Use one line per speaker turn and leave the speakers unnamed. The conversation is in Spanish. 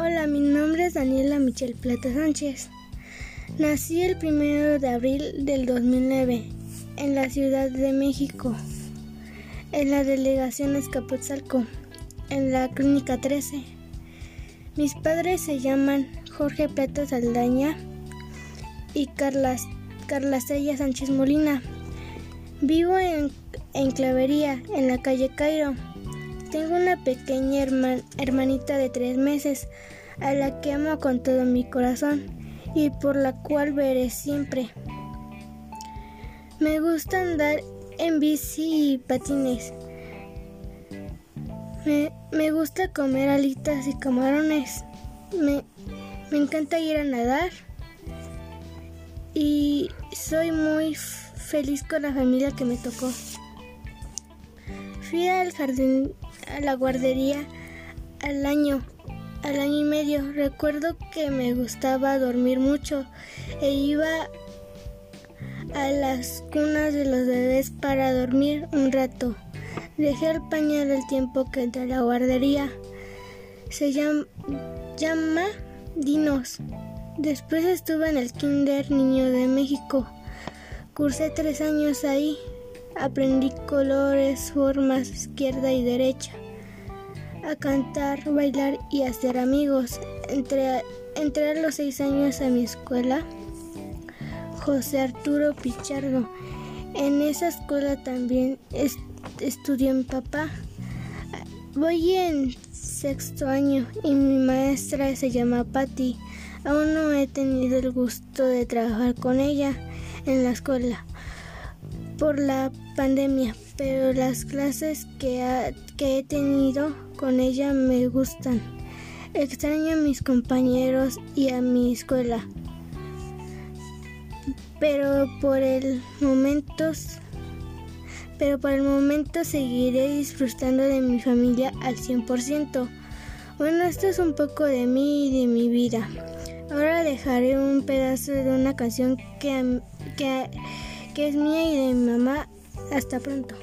Hola, mi nombre es Daniela Michelle Plata Sánchez. Nací el 1 de abril del 2009 en la Ciudad de México, en la delegación Escapotzalco, en la Clínica 13. Mis padres se llaman Jorge Plata Saldaña y Carla, Carla Sánchez Molina. Vivo en, en Clavería, en la calle Cairo. Tengo una pequeña hermanita de tres meses a la que amo con todo mi corazón y por la cual veré siempre. Me gusta andar en bici y patines. Me, gusta comer alitas y camarones. Me, me encanta ir a nadar. Y soy muy feliz con la familia que me tocó. Fui al jardín, a la guardería al año al año y medio. Recuerdo que me gustaba dormir mucho e iba a las cunas de los bebés para dormir un rato. Dejé el pañal el tiempo que entré a la guardería. Se llama, llama Dinos. Después estuve en el Kinder Niño de México. Cursé tres años ahí. Aprendí colores, formas, izquierda y derecha a cantar, bailar y hacer amigos. Entré, entré a los seis años a mi escuela, José Arturo Pichardo. En esa escuela también estudió mi papá. Voy en sexto año y mi maestra se llama Patti. Aún no he tenido el gusto de trabajar con ella en la escuela por la pandemia, pero las clases que, que he tenido con ella me gustan. Extraño a mis compañeros y a mi escuela, pero por el momento pero por el momento seguiré disfrutando de mi familia al 100%. Bueno, esto es un poco de mí y de mi vida. Ahora dejaré un pedazo de una canción que, que que es mía y de mi mamá. Hasta pronto.